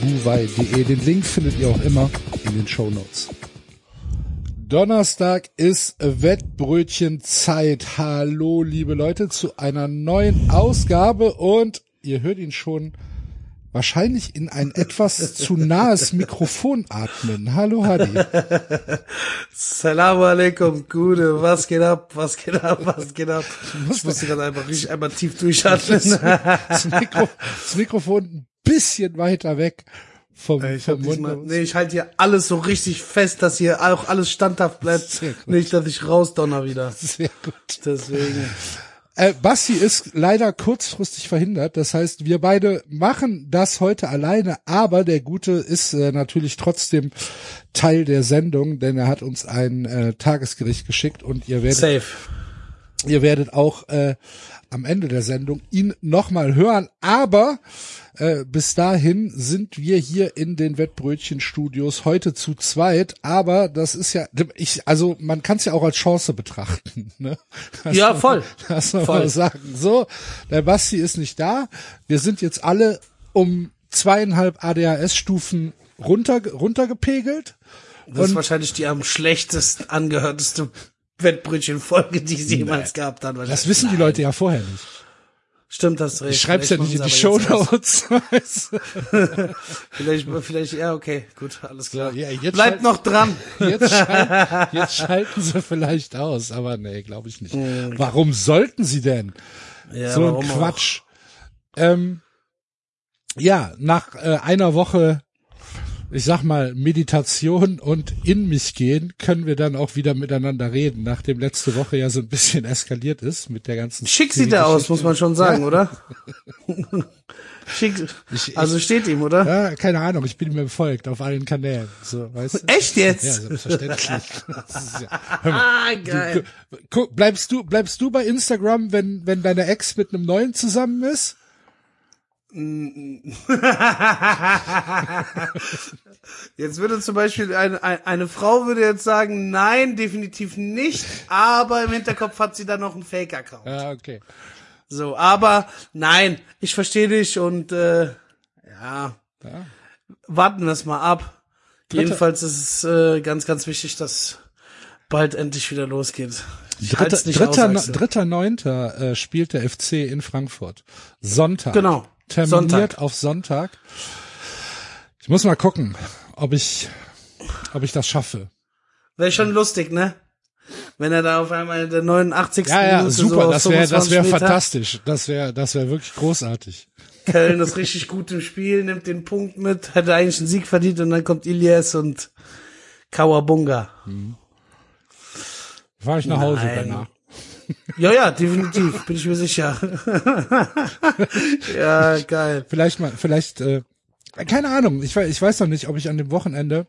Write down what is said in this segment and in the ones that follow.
buwei.de. Den Link findet ihr auch immer in den Show Notes. Donnerstag ist Wettbrötchenzeit. Hallo, liebe Leute, zu einer neuen Ausgabe und ihr hört ihn schon wahrscheinlich in ein etwas zu nahes Mikrofon atmen. Hallo Hadi. Salam alaikum, Gude, was geht ab, was geht ab, was geht ab? Ich musste gerade einfach richtig einmal tief durchatmen. Das, Mikro, das Mikrofon ein bisschen weiter weg vom, Ich, vom Mund. diesmal, nee, ich halte hier alles so richtig fest, dass hier auch alles standhaft bleibt. Nicht, dass ich rausdonner wieder. Sehr gut. Deswegen. Äh, Basti ist leider kurzfristig verhindert. Das heißt, wir beide machen das heute alleine, aber der Gute ist äh, natürlich trotzdem Teil der Sendung, denn er hat uns ein äh, Tagesgericht geschickt und ihr werdet, Safe. Ihr werdet auch äh, am Ende der Sendung ihn nochmal hören. Aber äh, bis dahin sind wir hier in den Wettbrötchenstudios heute zu zweit. Aber das ist ja, ich, also man kann es ja auch als Chance betrachten. Ne? Das Ja, voll. Das soll Voll. man sagen. So, der Basti ist nicht da. Wir sind jetzt alle um zweieinhalb ADHS-Stufen runter, runtergepegelt. Das ist wahrscheinlich die am schlechtesten angehörteste Wettbrötchen-Folge, die sie jemals gehabt hat. Das wissen die Leute ja vorher nicht. Stimmt, das recht. Ich schreib's ja Vielleicht nicht in die Show Notes. Vielleicht, vielleicht, ja, okay, gut, alles klar. ja, Bleibt noch dran. Jetzt, schal jetzt schalten sie vielleicht aus, aber nee, glaube ich nicht. Warum sollten sie denn? Ja, so ein? Quatsch. Ähm, ja, nach äh, einer Woche, ich sag mal, Meditation und in mich gehen, können wir dann auch wieder miteinander reden, nachdem letzte Woche ja so ein bisschen eskaliert ist mit der ganzen Schick sieht er aus, muss man schon sagen, oder? Schick, Ich- also steht ihm, oder? Ja, keine Ahnung, ich bin ihm befolgt auf allen Kanälen. So, weißt du? Echt jetzt? Ja, selbstverständlich. Ja, mal, Ah, geil. du, gu- bleibst du, bleibst du bei Instagram, wenn, wenn deine Ex mit einem neuen zusammen ist? Jetzt würde zum Beispiel eine, eine, Frau würde jetzt sagen, nein, definitiv nicht, aber im Hinterkopf hat sie dann noch einen Fake-Account. Ja, okay. So, aber nein, ich verstehe dich und äh, ja, Ja. warten wir es mal ab. Jedenfalls ist es äh, ganz, ganz wichtig, dass bald endlich wieder losgeht. Ich Dritter, dritter, aus, dritter Neunter äh, spielt der FC in Frankfurt. Sonntag. Genau. Terminiert Sonntag. auf Sonntag. Ich muss mal gucken, ob ich, ob ich das schaffe. Wäre schon lustig, ne? Wenn er da auf einmal in der 89. Ja, ja, Minute super. so das wäre, das 25 wäre fantastisch. Das wäre, das wäre wirklich großartig. Köln ist richtig gut im Spiel, nimmt den Punkt mit, hätte eigentlich einen Sieg verdient und dann kommt Ilias und Kawabunga. Fahre ich nach Hause Nein. danach. Ja, ja, definitiv, bin ich mir sicher. ja, geil. Vielleicht mal, vielleicht, äh, keine Ahnung. Ich weiß, ich weiß noch nicht, ob ich an dem Wochenende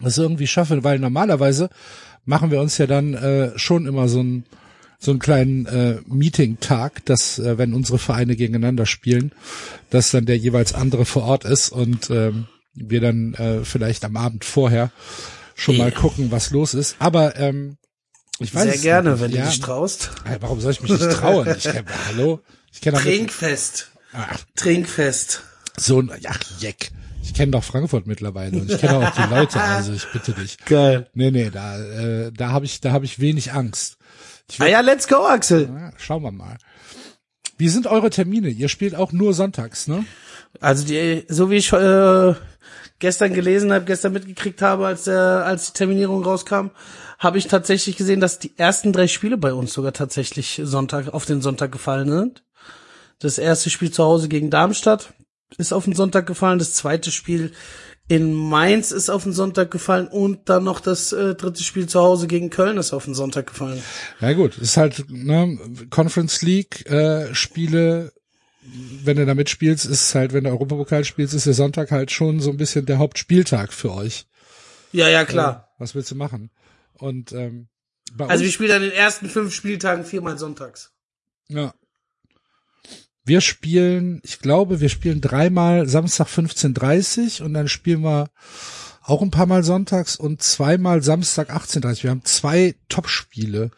das irgendwie schaffe, weil normalerweise machen wir uns ja dann äh, schon immer so einen so einen kleinen äh, Meeting-Tag, dass äh, wenn unsere Vereine gegeneinander spielen, dass dann der jeweils andere vor Ort ist und ähm, wir dann äh, vielleicht am Abend vorher schon mal gucken, was los ist. Aber ähm, ich weiß Sehr gerne, nicht. wenn ja, du dich traust. Warum soll ich mich nicht trauen? Ich kenn, hallo, ich kenne Trinkfest. Ach, Trinkfest. so ein, ach, Jeck. Ich kenne doch Frankfurt mittlerweile und ich kenne auch die Leute, also ich bitte dich. Geil. Nee, nee, da, äh, da habe ich, da habe ich wenig Angst. Ich Ah will, ja, let's go, Axel. ja, schauen wir mal. Wie sind eure Termine? Ihr spielt auch nur sonntags, ne? Also die, so wie ich äh, gestern gelesen habe, gestern mitgekriegt habe, als der, als die Terminierung rauskam, habe ich tatsächlich gesehen, dass die ersten drei Spiele bei uns sogar tatsächlich Sonntag auf den Sonntag gefallen sind. Das erste Spiel zu Hause gegen Darmstadt ist auf den Sonntag gefallen. Das zweite Spiel in Mainz ist auf den Sonntag gefallen und dann noch das äh, dritte Spiel zu Hause gegen Köln ist auf den Sonntag gefallen. Ja gut, ist halt ne, Conference League äh, Spiele wenn du da mitspielst, ist halt, wenn du Europapokal spielst, ist der Sonntag halt schon so ein bisschen der Hauptspieltag für euch. Ja, ja, klar. Was willst du machen? Und ähm, Also wir spielen an den ersten fünf Spieltagen viermal sonntags. ja. Wir spielen, ich glaube, wir spielen dreimal Samstag 15.30 und dann spielen wir auch ein paar Mal sonntags und zweimal Samstag 18.30. Wir haben zwei Topspiele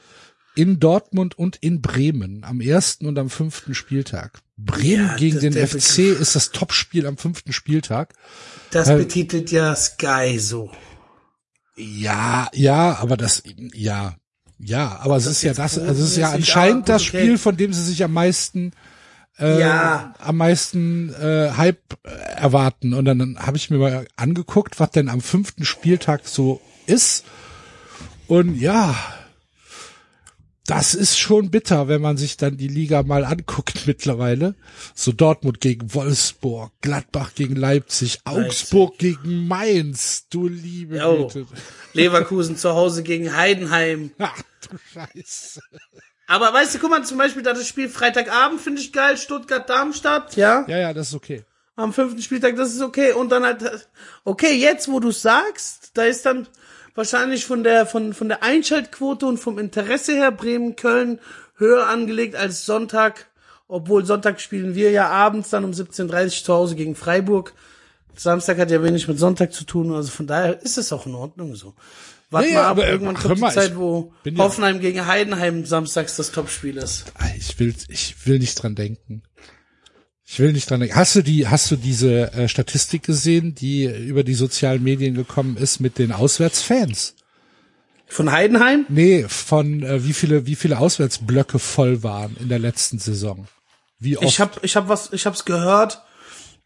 in Dortmund und in Bremen am ersten und am fünften Spieltag. Bremen Ja, gegen den FC ist das Topspiel am fünften Spieltag. Das Äh, betitelt ja Sky so. Ja, ja, aber das, ja, ja, aber es ist ja das, also es ist ja anscheinend das. Spiel, von dem sie sich am meisten, äh, Ja. am meisten äh, Hype äh, erwarten. Und dann habe ich mir mal angeguckt, was denn am fünften Spieltag so ist. Und ja, das ist schon bitter, wenn man sich dann die Liga mal anguckt mittlerweile. So Dortmund gegen Wolfsburg, Gladbach gegen Leipzig, Augsburg gegen Mainz. Du liebe Jo. Güte. Leverkusen zu Hause gegen Heidenheim. Ach du Scheiße. Aber weißt du, guck mal, zum Beispiel da das Spiel Freitagabend finde ich geil, Stuttgart-Darmstadt, ja? Ja, ja, das ist okay. Am fünften Spieltag, das ist okay. Und dann halt, okay, jetzt, wo du sagst, da ist dann wahrscheinlich von der, von, von der Einschaltquote und vom Interesse her Bremen-Köln höher angelegt als Sonntag. Obwohl Sonntag spielen wir ja abends dann um 17.30 Uhr zu Hause gegen Freiburg. Samstag hat ja wenig mit Sonntag zu tun, also von daher ist es auch in Ordnung so. Warte Nee, mal ab, aber, irgendwann kommt mal, die Zeit, wo bin ja- Hoffenheim gegen Heidenheim samstags das Topspiel ist. Ah, Ich will, ich will nicht dran denken. Ich will nicht dran denken. Hast du die, hast du diese äh, Statistik gesehen, die über die sozialen Medien gekommen ist mit den Auswärtsfans? Von Heidenheim? Nee, von äh, wie viele, wie viele Auswärtsblöcke voll waren in der letzten Saison? Wie oft? Ich hab, ich hab was, ich hab's gehört,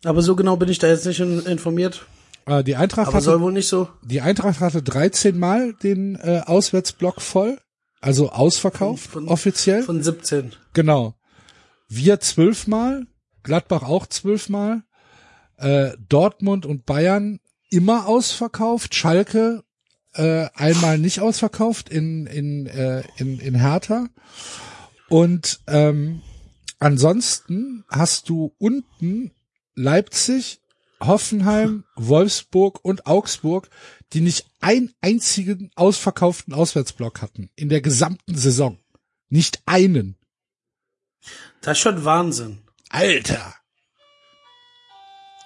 aber so genau bin ich da jetzt nicht in, informiert. äh, die Eintracht Aber soll hatte, wohl nicht so. die Eintracht hatte 13 Mal den äh, Auswärtsblock voll, also ausverkauft Von- offiziell. Von 17. Genau. Wir zwölfmal, Gladbach auch zwölfmal, äh, Dortmund und Bayern immer ausverkauft, Schalke äh, einmal nicht ausverkauft in in äh, in, in Hertha und ähm, ansonsten hast du unten Leipzig, Hoffenheim, Wolfsburg und Augsburg, die nicht einen einzigen ausverkauften Auswärtsblock hatten in der gesamten Saison. Nicht einen. Das ist schon Wahnsinn. Alter.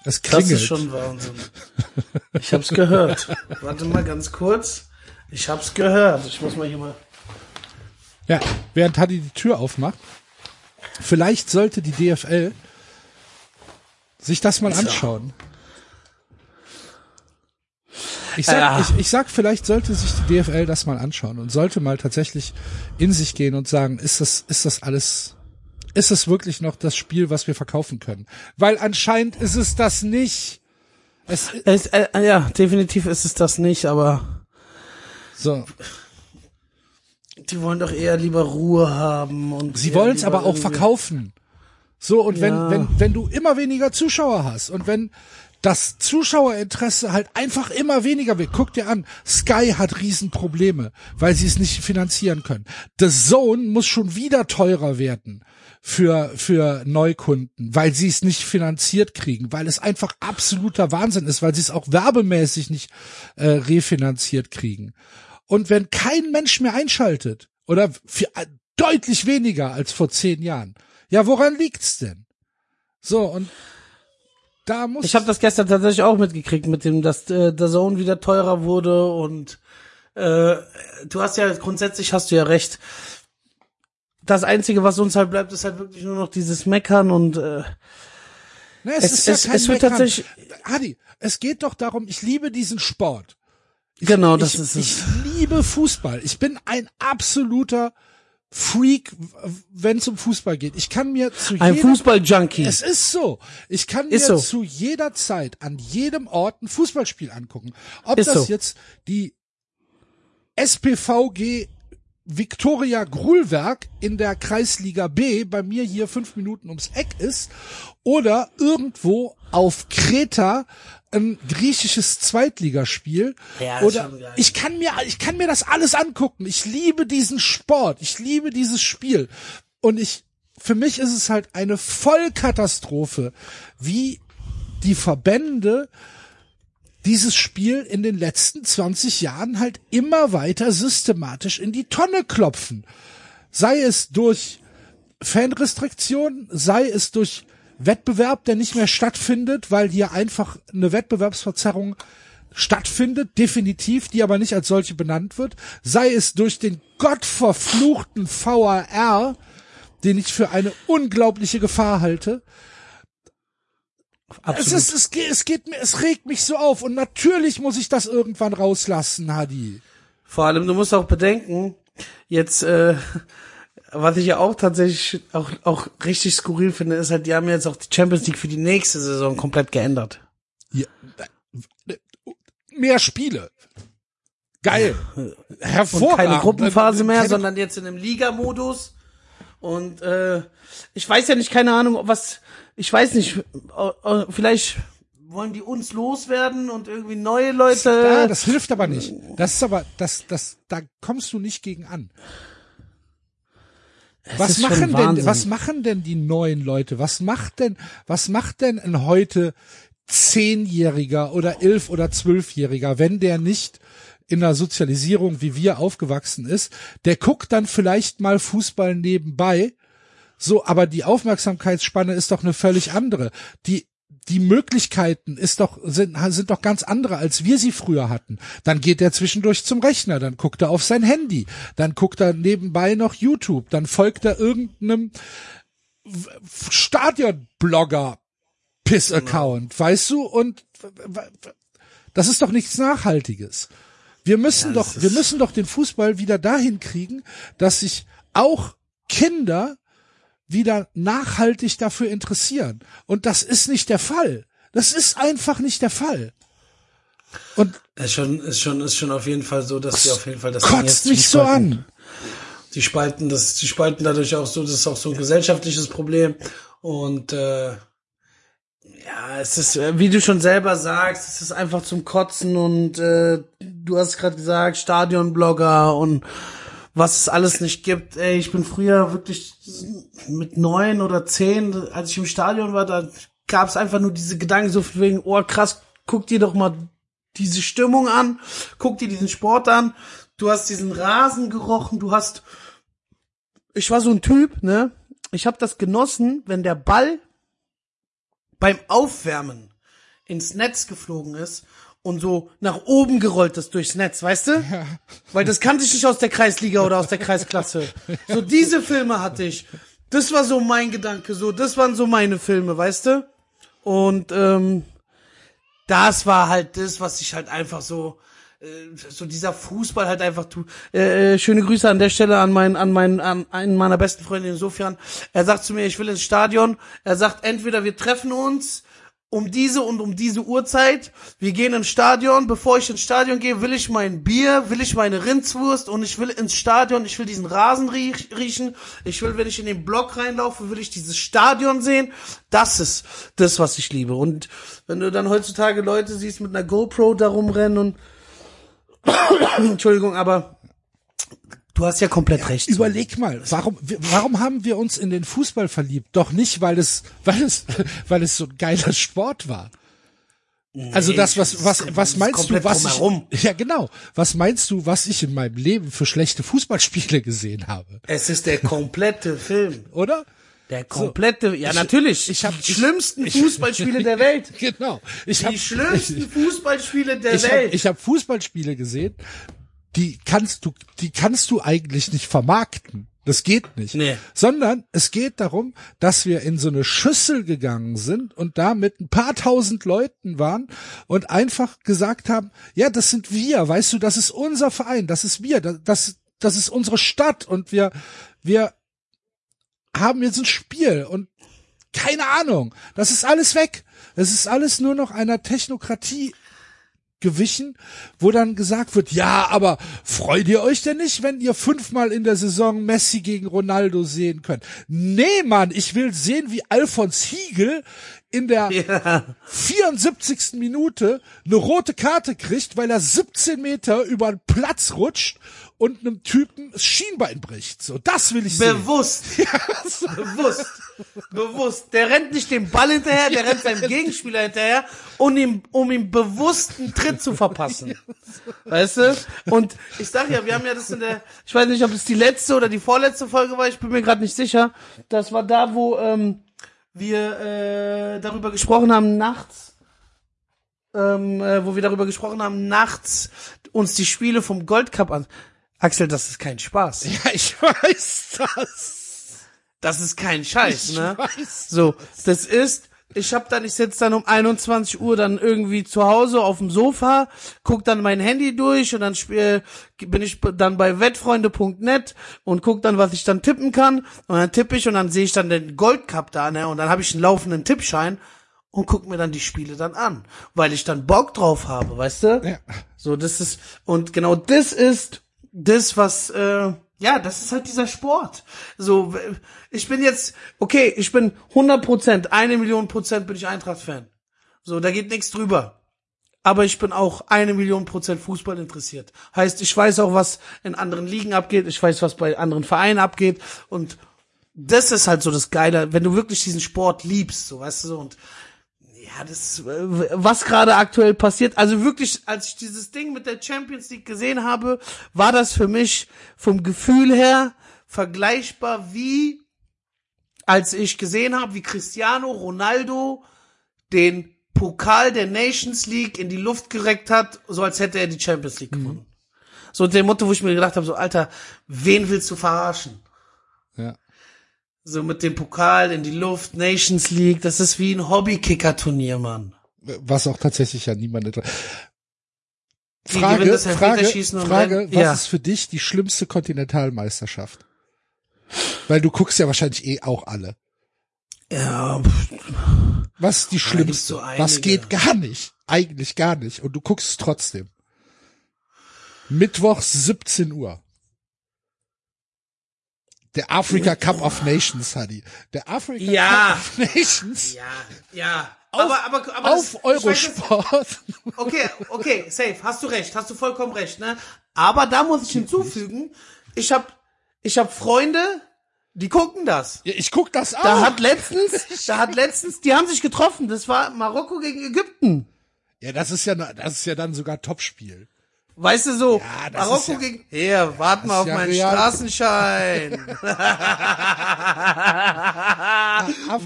Das klingelt. ist schon Wahnsinn. Ich hab's gehört. Warte mal ganz kurz. Ich hab's gehört. Ich muss mal hier mal. ja, während Taddy die Tür aufmacht. Vielleicht sollte die DFL sich das mal anschauen. Ich sag, Ja. ich, ich sag, vielleicht sollte sich die DFL das mal anschauen und sollte mal tatsächlich in sich gehen und sagen, ist das, ist das alles, ist es wirklich noch das Spiel, was wir verkaufen können? Weil anscheinend ist es das nicht. Es, Es, äh, ja, definitiv ist es das nicht, aber so. die wollen doch eher lieber Ruhe haben und Sie wollen es aber auch verkaufen. So, und wenn, Ja. wenn, wenn du immer weniger Zuschauer hast und wenn das Zuschauerinteresse halt einfach immer weniger wird. Guck dir an, Sky hat Riesenprobleme, weil sie es nicht finanzieren können. The Zone muss schon wieder teurer werden für, für Neukunden, weil sie es nicht finanziert kriegen, weil es einfach absoluter Wahnsinn ist, weil sie es auch werbemäßig nicht äh, refinanziert kriegen. Und wenn kein Mensch mehr einschaltet, oder für, äh, deutlich weniger als vor zehn Jahren, ja, woran liegt's denn? So, und da muss. Ich habe das gestern tatsächlich auch mitgekriegt, mit dem, dass äh, der Zone wieder teurer wurde und äh, du hast ja grundsätzlich hast du ja recht. Das einzige, was uns halt bleibt, ist halt wirklich nur noch dieses Meckern und äh, Ne, es, es- ist ja es- kein es wird Meckern. tatsächlich- Adi, es geht doch darum, ich liebe diesen Sport. Ich, Genau, das ich, ist Ich es. liebe Fußball. Ich bin ein absoluter Freak, wenn es um Fußball geht. Ich kann mir zu ein jeder, Fußball-Junkie. Es ist so. Ich kann mir Ist so. zu jeder Zeit an jedem Ort ein Fußballspiel angucken. Ob Ist das so. jetzt die SPVG Viktoria Grulwerk in der Kreisliga B bei mir hier fünf Minuten ums Eck ist oder irgendwo auf Kreta ein griechisches Zweitligaspiel Ja, oder ich kann mir ich kann mir das alles angucken. Ich liebe diesen Sport, ich liebe dieses Spiel. Und ich für mich ist es halt eine Vollkatastrophe, wie die Verbände dieses Spiel in den letzten 20 Jahren halt immer weiter systematisch in die Tonne klopfen. Sei es durch Fanrestriktionen, sei es durch Wettbewerb, der nicht mehr stattfindet, weil hier einfach eine Wettbewerbsverzerrung stattfindet, definitiv, die aber nicht als solche benannt wird, sei es durch den gottverfluchten VAR, den ich für eine unglaubliche Gefahr halte. Es, ist, es, geht, es geht mir, es regt mich so auf und natürlich muss ich das irgendwann rauslassen, Hadi. Vor allem, du musst auch bedenken, jetzt, äh, was ich ja auch tatsächlich auch, auch richtig skurril finde, ist halt, die haben jetzt auch die Champions League für die nächste Saison komplett geändert. Ja, mehr Spiele. Geil. Hervorragend. Und keine Gruppenphase mehr, keine sondern jetzt in einem Liga-Modus. Und äh, ich weiß ja nicht, keine Ahnung, was, ich weiß nicht, vielleicht wollen die uns loswerden und irgendwie neue Leute. Ja, das hilft aber nicht. Das ist aber, das, das, da kommst du nicht gegen an. Es was machen denn, was machen denn die neuen Leute? Was macht denn, was macht denn ein heute Zehnjähriger oder elf oder zwölfjähriger, wenn der nicht in der Sozialisierung wie wir aufgewachsen ist, der guckt dann vielleicht mal Fußball nebenbei. So, aber die Aufmerksamkeitsspanne ist doch eine völlig andere. Die die Möglichkeiten ist doch, sind, sind doch ganz andere, als wir sie früher hatten. Dann geht er zwischendurch zum Rechner, dann guckt er auf sein Handy, dann guckt er nebenbei noch YouTube, dann folgt er irgendeinem Stadionblogger Piss-Account, genau. weißt du? Und das ist doch nichts Nachhaltiges. Wir müssen ja, doch, wir müssen doch den Fußball wieder dahin kriegen, dass sich auch Kinder wieder nachhaltig dafür interessieren. Und das ist nicht der Fall. Das ist einfach nicht der Fall. Und ist schon, ist schon, ist schon auf jeden Fall so, dass sie auf jeden Fall das kotzt mich so an. Die spalten das, die spalten dadurch auch so, das ist auch so ein gesellschaftliches Problem. Und äh, ja, es ist, äh, wie du schon selber sagst, es ist einfach zum Kotzen und äh, du hast gerade gesagt, Stadionblogger und was es alles nicht gibt. Ey, ich bin früher wirklich mit neun oder zehn, als ich im Stadion war, da gab es einfach nur diese Gedanken so wegen, oh krass, guck dir doch mal diese Stimmung an, guck dir diesen Sport an, du hast diesen Rasen gerochen, du hast, ich war so ein Typ, ne? Ich habe das genossen, wenn der Ball beim Aufwärmen ins Netz geflogen ist und so nach oben gerollt ist durchs Netz, weißt du? Ja. Weil das kannte ich nicht aus der Kreisliga oder aus der Kreisklasse. So diese Filme hatte ich. Das war so mein Gedanke, so das waren so meine Filme, weißt du? Und ähm, das war halt das, was ich halt einfach so äh, so dieser Fußball halt einfach tu. Äh, äh, schöne Grüße an der Stelle an meinen an meinen an einen meiner besten Freunde insofern. Er sagt zu mir, ich will ins Stadion. Er sagt entweder wir treffen uns um diese und um diese Uhrzeit. Wir gehen ins Stadion. Bevor ich ins Stadion gehe, will ich mein Bier, will ich meine Rindswurst und ich will ins Stadion. Ich will diesen Rasen riechen. Ich will, wenn ich in den Block reinlaufe, will ich dieses Stadion sehen. Das ist das, was ich liebe. Und wenn du dann heutzutage Leute siehst mit einer GoPro darum rennen und Entschuldigung, aber Du hast ja komplett ja, recht. Überleg mal, warum, warum haben wir uns in den Fußball verliebt? Doch nicht, weil es, weil es, weil es so ein geiler Sport war. Nee, also das, was, was, was meinst du, was ich, ja genau, was meinst du, was ich in meinem Leben für schlechte Fußballspiele gesehen habe? Es ist der komplette Film. Oder? Der komplette, so, ja ich, natürlich. Ich habe die schlimmsten ich, Fußballspiele der Welt. Genau. Ich die hab, schlimmsten Fußballspiele der ich Welt. Hab, ich habe Fußballspiele gesehen, die kannst du, die kannst du eigentlich nicht vermarkten. Das geht nicht. Nee. Sondern es geht darum, dass wir in so eine Schüssel gegangen sind und da mit ein paar tausend Leuten waren und einfach gesagt haben, ja, das sind wir, weißt du, das ist unser Verein, das ist wir, das, das ist unsere Stadt und wir, wir haben jetzt ein Spiel und keine Ahnung, das ist alles weg. Es ist alles nur noch einer Technokratie gewichen, wo dann gesagt wird, ja, aber freut ihr euch denn nicht, wenn ihr fünfmal in der Saison Messi gegen Ronaldo sehen könnt? Nee, Mann, ich will sehen, wie Alfons Hiegel in der Ja. 74. Minute eine rote Karte kriegt, weil er 17 Meter über den Platz rutscht und einem Typen das Schienbein bricht. So, das will ich sehen. Bewusst. Bewusst. Bewusst. Der rennt nicht dem Ball hinterher, der rennt seinem Gegenspieler hinterher, um ihm, um ihm bewusst einen Tritt zu verpassen. Weißt du? Und ich sag ja, wir haben ja das in der, ich weiß nicht, ob es die letzte oder die vorletzte Folge war, ich bin mir gerade nicht sicher. Das war da, wo ähm, wir äh, darüber gesprochen haben, nachts, ähm, äh, wo wir darüber gesprochen haben, nachts uns die Spiele vom Gold Cup an. Axel, das ist kein Spaß. Ja, ich weiß das. Das ist kein Scheiß, Ich ne? weiß. So, das ist, ich hab dann, ich sitze dann um 21 Uhr dann irgendwie zu Hause auf dem Sofa, guck dann mein Handy durch und dann spiel, bin ich dann bei wettfreunde.net und guck dann, was ich dann tippen kann und dann tippe ich und dann sehe ich dann den Goldcup da, ne? Und dann habe ich einen laufenden Tippschein und guck mir dann die Spiele dann an, weil ich dann Bock drauf habe, weißt du? Ja. So, das ist, und genau das ist das, was, äh, ja, das ist halt dieser Sport. So, ich bin jetzt, okay, ich bin 100 Prozent, eine Million Prozent bin ich Eintracht-Fan. So, da geht nichts drüber. Aber ich bin auch eine Million Prozent Fußball interessiert. Heißt, ich weiß auch, was in anderen Ligen abgeht, ich weiß, was bei anderen Vereinen abgeht und das ist halt so das Geile, wenn du wirklich diesen Sport liebst, so, weißt du, so, und ja, das, äh, was gerade aktuell passiert, also wirklich, als ich dieses Ding mit der Champions League gesehen habe, war das für mich vom Gefühl her vergleichbar wie, als ich gesehen habe, wie Cristiano Ronaldo den Pokal der Nations League in die Luft gereckt hat, so als hätte er die Champions League gewonnen. So dem Motto, wo ich mir gedacht habe, so Alter, wen willst du verarschen? Ja. So mit dem Pokal in die Luft, Nations League, das ist wie ein Hobbykicker-Turnier, Mann. Was auch tatsächlich ja niemand Frage, das Frage, Frage, was Ja. ist für dich die schlimmste Kontinentalmeisterschaft? Weil du guckst ja wahrscheinlich eh auch alle. Ja, Was ist die schlimmste? so was geht gar nicht? Eigentlich gar nicht. Und du guckst es trotzdem. Mittwochs 17 Uhr. Der Africa Cup of Nations, Hadi. Der Africa Ja. Cup of Nations ja, ja. auf, aber, aber, aber auf das- weiß, Eurosport. das- Okay, okay, safe, hast du recht, hast du vollkommen recht, ne? Aber da muss ich hinzufügen, ich hab, ich hab Freunde, die gucken das. Ja, ich guck das auch. Da hat letztens, da hat letztens, die haben sich getroffen, das war Marokko gegen Ägypten. ja, das ist ja, das ist ja dann sogar Topspiel. Weißt du so, Ja, Marokko ja- gegen, hier, wart mal auf ja meinen real. Straßenschein.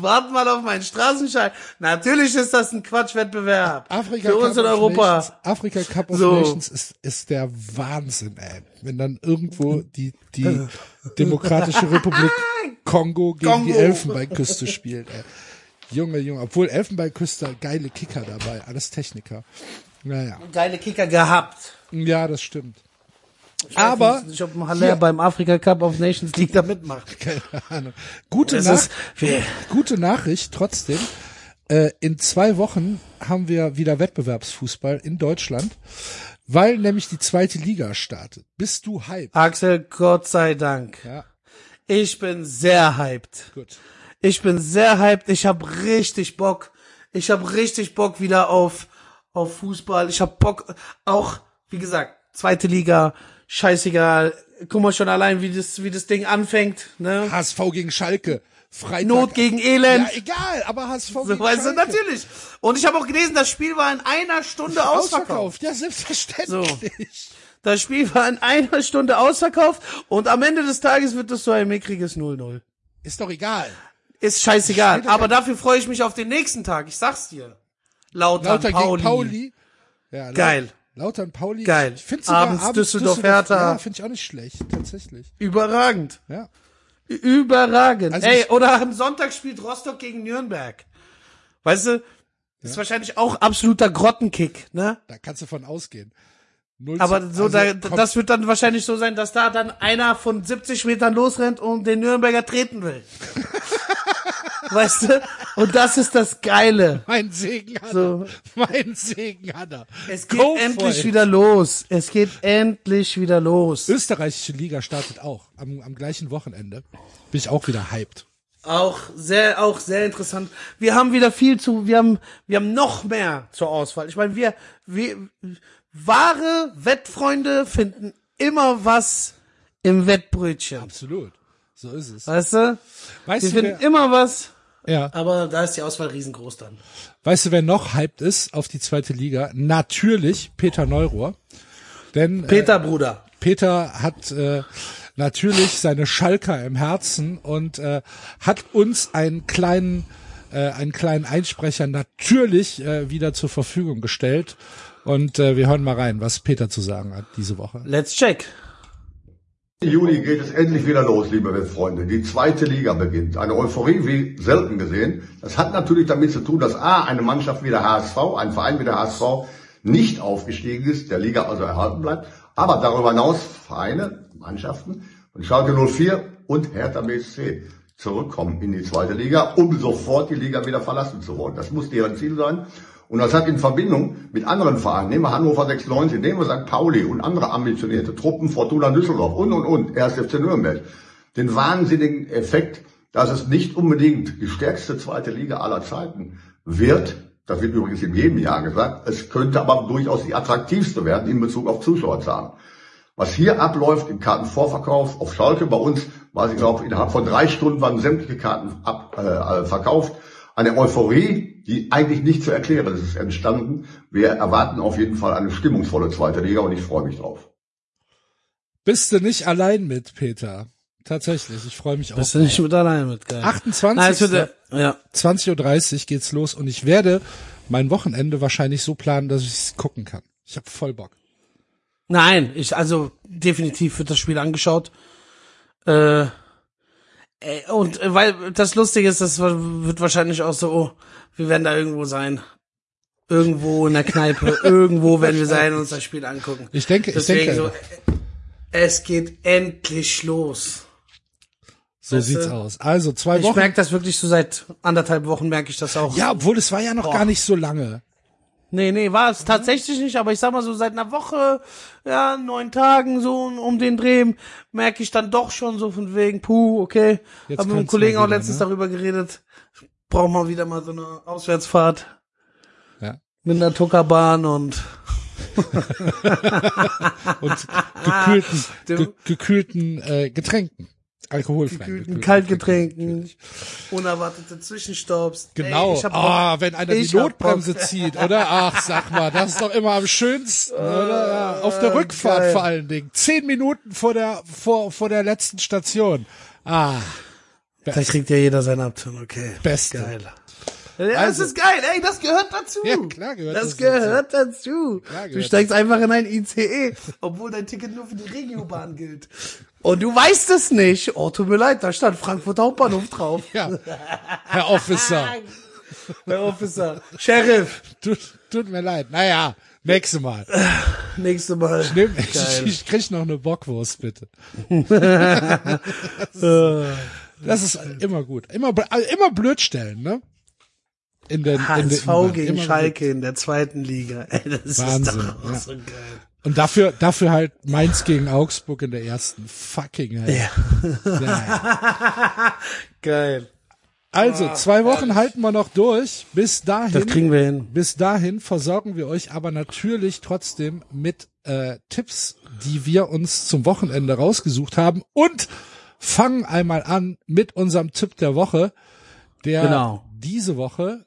wart mal auf meinen Straßenschein. Natürlich ist das ein Quatschwettbewerb. Afrika Für uns Cup in of Europa. Nations, Afrika Cup of So. Nations ist, ist der Wahnsinn, ey. Wenn dann irgendwo die, die Demokratische Republik Kongo gegen Kongo. die Elfenbeinküste spielt, ey. Junge, Junge. Obwohl Elfenbeinküste geile Kicker dabei, alles Techniker. Naja. Geile Kicker gehabt. Ja, das stimmt. Ich Aber weiß nicht, ob ein Haller beim Afrika Cup of Nations League da mitmacht. keine Ahnung. Gute, Nach ist, gute Nachricht trotzdem. Äh, in zwei Wochen haben wir wieder Wettbewerbsfußball in Deutschland, weil nämlich die zweite Liga startet. Bist du hyped? Axel, Gott sei Dank. Ja, Ich bin sehr hyped. gut. Ich bin sehr hyped. Ich habe richtig Bock. Ich habe richtig Bock wieder auf auf Fußball. Ich habe Bock auch, wie gesagt, zweite Liga, scheißegal. Guck mal schon allein, wie das wie das Ding anfängt, ne? HSV gegen Schalke. Freitag. Not gegen Elend. Ja, egal, aber HSV So, gegen weißt du, Schalke. natürlich. Und ich habe auch gelesen, das Spiel war in einer Stunde ausverkauft. Ausverkauft. Ja, selbstverständlich. Das Spiel war in einer Stunde ausverkauft und am Ende des Tages wird das so ein mickriges 0-0. Ist doch egal. Ist scheißegal. Aber dafür freue ich mich auf den nächsten Tag. Ich sag's dir. Lautern, Lauter Pauli. gegen Pauli. Ja, Geil. Lautern Pauli. Geil. Ich find sogar Abends Düsseldorf, Hertha. Ja, finde ich auch nicht schlecht, tatsächlich. Überragend. Ja. Überragend. Also Ey, oder am Sonntag spielt Rostock gegen Nürnberg. Weißt du, ist wahrscheinlich auch absoluter Grottenkick, ne? Da kannst du von ausgehen. Null Aber so, also, da, das wird dann wahrscheinlich so sein, dass da dann einer von 70 Metern losrennt und den Nürnberger treten will. weißt du? Und das ist das Geile. Mein Segen hat So. er. Mein Segen hat er. Es geht Go endlich wieder los. Es geht endlich wieder los. Österreichische Liga startet auch am, am gleichen Wochenende. Bin ich auch wieder hyped. Auch sehr, auch sehr interessant. Wir haben wieder viel zu, wir haben, wir haben noch mehr zur Auswahl. Ich meine, wir, wir, wahre Wettfreunde finden immer was im Wettbrötchen. Absolut. So ist es. Weißt du? Weißt Wir du, finden wer, immer was. Ja, Aber da ist die Auswahl riesengroß dann. weißt du, wer noch hyped ist auf die zweite Liga? Natürlich Peter Neurohr. Denn äh, Peter, Bruder. Peter hat äh, natürlich seine Schalker im Herzen und äh, hat uns einen kleinen äh, einen kleinen Einsprecher natürlich äh, wieder zur Verfügung gestellt und äh, wir hören mal rein, was Peter zu sagen hat diese Woche. Let's check. Juli geht es endlich wieder los, liebe Wettfreunde. Die zweite Liga beginnt. Eine Euphorie wie selten gesehen. Das hat natürlich damit zu tun, dass A, eine Mannschaft wie der HSV, ein Verein wie der HSV nicht aufgestiegen ist, der Liga also erhalten bleibt. Aber darüber hinaus Vereine, Mannschaften und Schalke 04 und Hertha BSC zurückkommen in die zweite Liga, um sofort die Liga wieder verlassen zu wollen. Das muss deren Ziel sein. Und das hat in Verbindung mit anderen Vereinen, nehmen wir Hannover 96, nehmen wir St. Pauli und andere ambitionierte Truppen, Fortuna Düsseldorf und, und, und, 1. FC Nürnberg, den wahnsinnigen Effekt, dass es nicht unbedingt die stärkste zweite Liga aller Zeiten wird. Das wird übrigens in jedem Jahr gesagt. Es könnte aber durchaus die attraktivste werden in Bezug auf Zuschauerzahlen. Was hier abläuft im Kartenvorverkauf auf Schalke bei uns, weiß ich glaube, innerhalb von drei Stunden waren sämtliche Karten ab, äh, verkauft. Eine Euphorie, die eigentlich nicht zu erklären ist, ist entstanden. Wir erwarten auf jeden Fall eine stimmungsvolle zweite Liga und ich freue mich drauf. Bist du nicht allein mit Peter? Tatsächlich, ich freue mich auch. Bist du nicht mit allein mit, geil. 28. Nein, es wird, ja. 20.30 Uhr geht's los und ich werde mein Wochenende wahrscheinlich so planen, dass ich es gucken kann. Ich habe voll Bock. Nein, ich, also, definitiv wird das Spiel angeschaut. Äh, äh, und äh, weil das Lustige ist, das wird wahrscheinlich auch so, oh, wir werden da irgendwo sein. Irgendwo in der Kneipe, irgendwo werden wir sein und uns das Spiel angucken. Ich denke, ich Deswegen denke, so, es geht endlich los. so weißt sieht's du, aus. Also zwei Ich Wochen. merke das wirklich so seit anderthalb Wochen merke ich das auch. ja, obwohl es war ja noch Boah. gar nicht so lange. Nee, nee, war es tatsächlich nicht, aber ich sag mal so seit einer Woche, ja, neun Tagen so um den Dreh merke ich dann doch schon so von wegen, puh, okay. Jetzt Hab mit einem Kollegen mal auch wieder, letztens ne? darüber geredet. Braucht mal wieder mal so eine Auswärtsfahrt Ja. mit einer Tuckerbahn und Und gekühlten, ge gekühlten äh, Getränken. Alkoholfreien. gekühlten Kaltgetränken, unerwartete Zwischenstopps. Genau. Ey, Ah, wenn einer die Notbremse zieht, oder? Ach, sag mal, das ist doch immer am schönsten, oder? Ja, auf der Äh, Rückfahrt geil. vor allen Dingen. Zehn Minuten vor der, vor, vor der letzten Station. Ah, Da kriegt ja jeder seinen Abtun, okay. Beste. Geil. Ja, Also- das ist geil, ey, das gehört dazu. Ja, klar gehört das das gehört dazu. Klar du gehört steigst einfach in ein ICE, obwohl dein Ticket nur für die Regiobahn gilt. Und du weißt es nicht. Oh, tut mir leid, da stand Frankfurt Hauptbahnhof drauf. ja. Herr Officer, Der Officer. Sheriff. tut, tut mir leid. Naja, nächstes Mal. Nächste Mal. Ich, Geil. ich krieg noch eine Bockwurst, bitte. Das ist immer gut. Immer, also immer blöd stellen, ne? In in den, HSV immer gegen blöd. Schalke in der zweiten Liga. Ey, das Wahnsinn, ist doch auch ja. so geil. Und dafür, dafür halt Mainz gegen Augsburg in der ersten. Fucking hell. Ja. Geil. Also, zwei Wochen halten wir noch durch. Bis Das dahin, kriegen wir hin. bis dahin versorgen wir euch aber natürlich trotzdem mit äh, Tipps, die wir uns zum Wochenende rausgesucht haben und fangen einmal an mit unserem Tipp der Woche, der Genau. diese Woche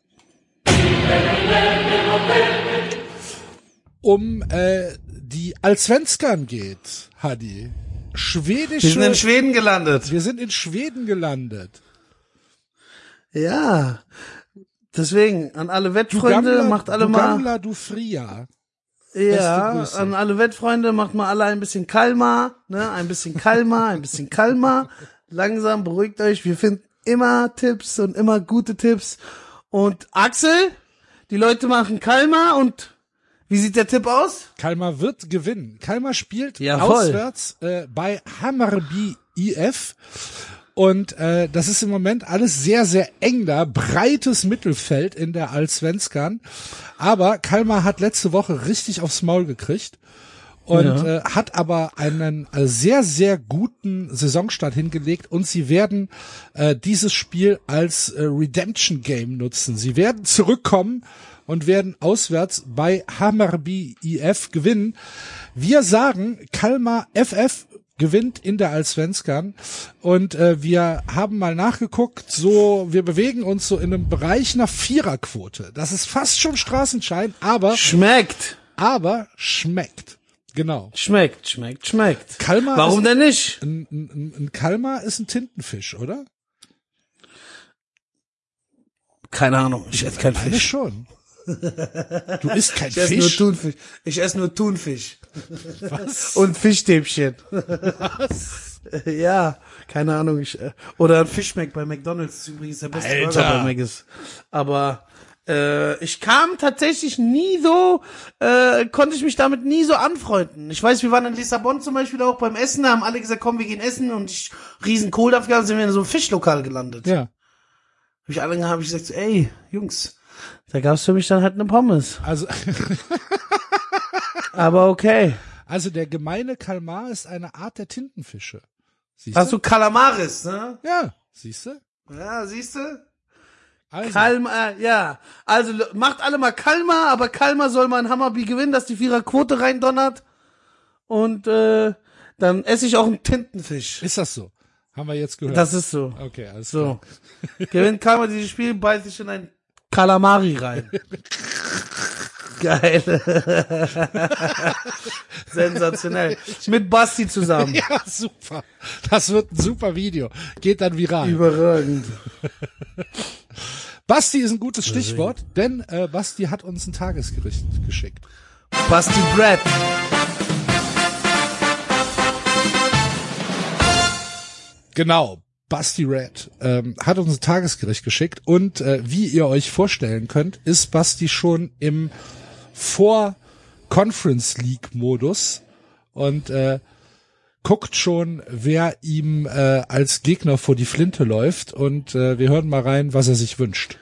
um äh, die Allsvenskan geht, Hadi. Schwedische. Wir sind in Schweden gelandet. wir sind in Schweden gelandet. Ja. Deswegen, an alle Wettfreunde, Gamla- macht alle du mal. Gamla, du Fria. Ja, an alle Wettfreunde macht mal alle ein bisschen kalmer, ne? Ein bisschen kalmer, ein bisschen kalmer. Langsam beruhigt euch. Wir finden immer Tipps und immer gute Tipps. Und Axel, die Leute machen kalmer und wie sieht der Tipp aus? Kalmar wird gewinnen. Kalmar spielt Jawohl. auswärts äh, bei Hammarby IF Und äh, das ist im Moment alles sehr, sehr eng da, breites Mittelfeld in der Allsvenskan. Aber Kalmar hat letzte Woche richtig aufs Maul gekriegt und Ja. äh, hat aber einen äh, sehr, sehr guten Saisonstart hingelegt und sie werden äh, dieses Spiel als äh, Redemption Game nutzen. Sie werden zurückkommen und werden auswärts bei Hammarby IF gewinnen. Wir sagen, Kalmar FF gewinnt in der Allsvenskan und äh, wir haben mal nachgeguckt, so wir bewegen uns so in einem Bereich einer Viererquote. Das ist fast schon Straßenschein, aber Schmeckt. aber schmeckt. Genau. Schmeckt, schmeckt, schmeckt. Kalmar Warum ist- denn nicht? Ein, ein, ein Kalmar ist ein Tintenfisch, oder? Keine Ahnung. Ich esse kein Meine Fisch. schon. Du isst kein Ich esse nur Fisch. Thunfisch. Ich esse nur Thunfisch. Und Fischstäbchen. Ja, keine Ahnung. Ich, äh, oder ein Fischmeck bei McDonalds ist übrigens der beste Alter. Burger bei Mc's. Aber äh, ich kam tatsächlich nie so, äh, konnte ich mich damit nie so anfreunden. Ich weiß, wir waren in Lissabon zum Beispiel auch beim Essen, da haben alle gesagt, komm, wir gehen essen und ich riesen Kohl abgegangen, sind wir in so einem Fischlokal gelandet. Ja. Hab ich alle habe ich gesagt, ey, Jungs, da gab's für mich dann halt eine Pommes. Also, Aber okay. also der gemeine Kalmar ist eine Art der Tintenfische. Siehst Hast du Kalamaris, ne? Ja, siehst du? Ja, siehst du? Also, Kalmar, ja. Also macht alle mal Kalmar, aber Kalmar soll mal ein Hammerby gewinnen, dass die Vierer Quote reindonnert. Und äh, dann esse ich auch einen Tintenfisch. ist das so? Haben wir jetzt gehört. Das ist so. okay, alles So. klar. Gewinnt Kalmar dieses Spiel, beißt sich in ein Kalamari rein. Geil. Sensationell. Mit Basti zusammen. Ja, super. Das wird ein super Video. Geht dann viral. Überragend. Basti ist ein gutes Stichwort, denn äh, Basti hat uns ein Tagesgericht geschickt. Basti Brad. Genau. Basti Red ähm, hat uns ein Tagesgericht geschickt und äh, wie ihr euch vorstellen könnt, ist Basti schon im Vor-Conference League-Modus und äh, guckt schon, wer ihm äh, als Gegner vor die Flinte läuft und äh, wir hören mal rein, was er sich wünscht.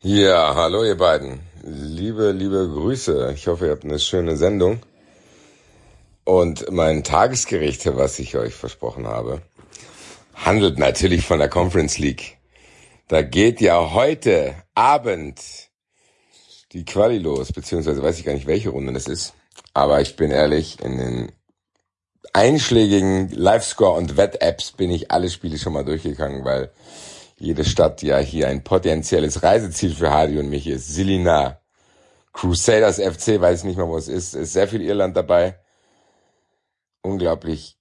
Ja, hallo ihr beiden. Liebe, liebe Grüße. Ich hoffe, ihr habt eine schöne Sendung. Und mein Tagesgericht, was ich euch versprochen habe, handelt natürlich von der Conference League. Da geht ja heute Abend die Quali los, beziehungsweise weiß ich gar nicht, welche Runde das ist. Aber ich bin ehrlich, in den einschlägigen Live-Score und Wett-Apps bin ich alle Spiele schon mal durchgegangen, weil jede Stadt ja hier ein potenzielles Reiseziel für Hardy und mich ist. Silina, Crusaders FC, weiß nicht mal, wo es ist. Ist sehr viel Irland dabei. Unglaublich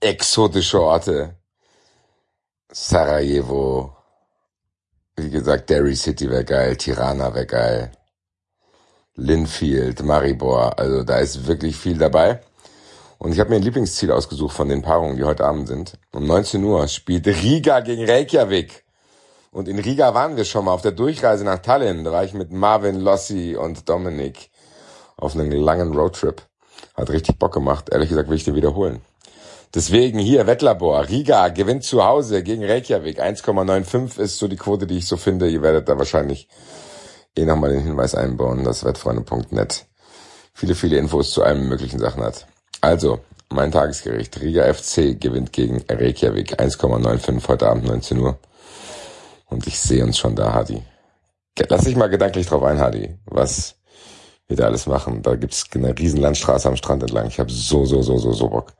exotische Orte. Sarajevo. Wie gesagt, Derry City wäre geil. Tirana wäre geil. Linfield, Maribor. Also da ist wirklich viel dabei. Und ich habe mir ein Lieblingsziel ausgesucht von den Paarungen, die heute Abend sind. Um 19 Uhr spielt Riga gegen Reykjavik. Und in Riga waren wir schon mal auf der Durchreise nach Tallinn. Da war ich mit Marvin, Lossi und Dominik auf einem langen Roadtrip. Hat richtig Bock gemacht. Ehrlich gesagt will ich den wiederholen. Deswegen hier Wettlabor. Riga gewinnt zu Hause gegen Reykjavik. 1,95 ist so die Quote, die ich so finde. Ihr werdet da wahrscheinlich eh nochmal den Hinweis einbauen, dass wettfreunde.net viele, viele Infos zu allen möglichen Sachen hat. Also, mein Tagesgericht. Riga FC gewinnt gegen Reykjavik. 1,95 heute Abend 19 Uhr. Und ich sehe uns schon da, Hadi. Lass dich mal gedanklich drauf ein, Hadi, was wir da alles machen. Da gibt's eine riesen Landstraße am Strand entlang. Ich habe so, so, so, so, so Bock.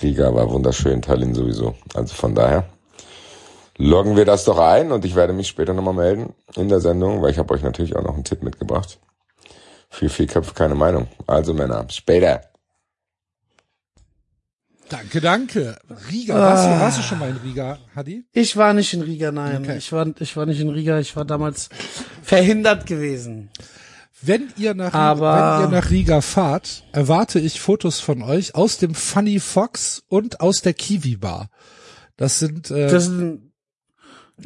Riga war wunderschön, Tallinn sowieso. Also von daher loggen wir das doch ein und ich werde mich später nochmal melden in der Sendung, weil ich habe euch natürlich auch noch einen Tipp mitgebracht. Für vier Köpfe keine Meinung. Also Männer, später. Danke, danke. Riga, warst, du, warst du schon mal in Riga, Hadi? Ich war nicht in Riga, nein. Okay. Ich war, ich war nicht in Riga. Ich war damals verhindert gewesen. Wenn ihr nach, Aber- wenn ihr nach Riga fahrt, erwarte ich Fotos von euch aus dem Funny Fox und aus der Kiwi Bar. Das sind äh, Das sind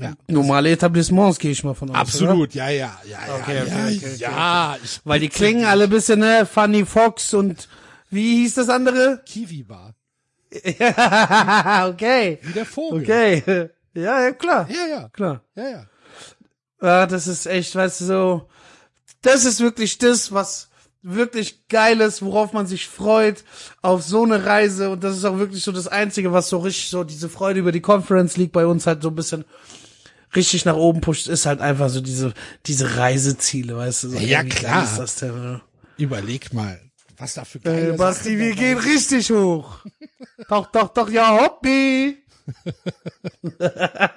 ja, normale Etablissements, gehe ich mal von aus. Oder? absolut, ja, ja, ja, ja, Okay, ja, okay, okay, okay, ja, Weil die klingen alle ein bisschen, ne? Funny Fox und wie hieß das andere? Kiwi Bar. Ja, okay. Wie der Vogel. Okay. Ja, ja, klar. Ja, ja. Klar. Ja, ja. Ja, das ist echt, weißt du, so, das ist wirklich das, was wirklich geil ist, worauf man sich freut, auf so eine Reise. Und das ist auch wirklich so das Einzige, was so richtig so diese Freude über die Conference League bei uns halt so ein bisschen richtig nach oben pusht, ist halt einfach so diese, diese Reiseziele, weißt du. So, Ja, klar. Ist das denn, ne? Überleg mal, was da für geile Basti, Sachen wir gehen richtig hoch. doch, doch, doch, ja, Hobby.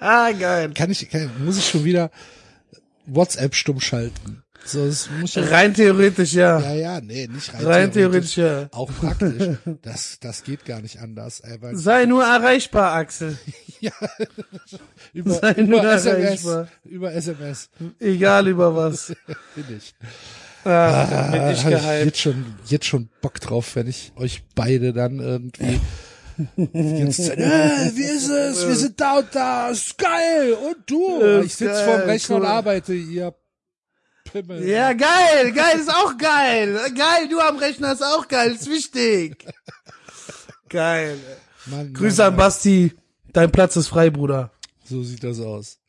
Geil. Kann ich, kann, muss ich schon wieder WhatsApp stumm schalten. So, das muss ich Rein theoretisch, ja. Ja, ja, nee, nicht rein, Rein theoretisch, ja. Auch praktisch. Das, das geht gar nicht anders. Ey, weil Sei nur erreichbar, Axel. über, sei nur über SMS, erreichbar. über SMS Egal über was. bin ich. Ah, da bin ich gehypt. jetzt schon, jetzt schon Bock drauf, wenn ich euch beide dann irgendwie die ganze Zeit, äh, wie ist es? Wir sind da und da, ist geil. Und du? Ich sitze vorm Rechner und cool. arbeite, ihr Pimmel. Ja, geil, geil ist auch geil. Geil, du am Rechner ist auch geil, ist wichtig. Geil. Mann, Grüße Mann, an Basti. Dein Platz ist frei, Bruder. So sieht das aus.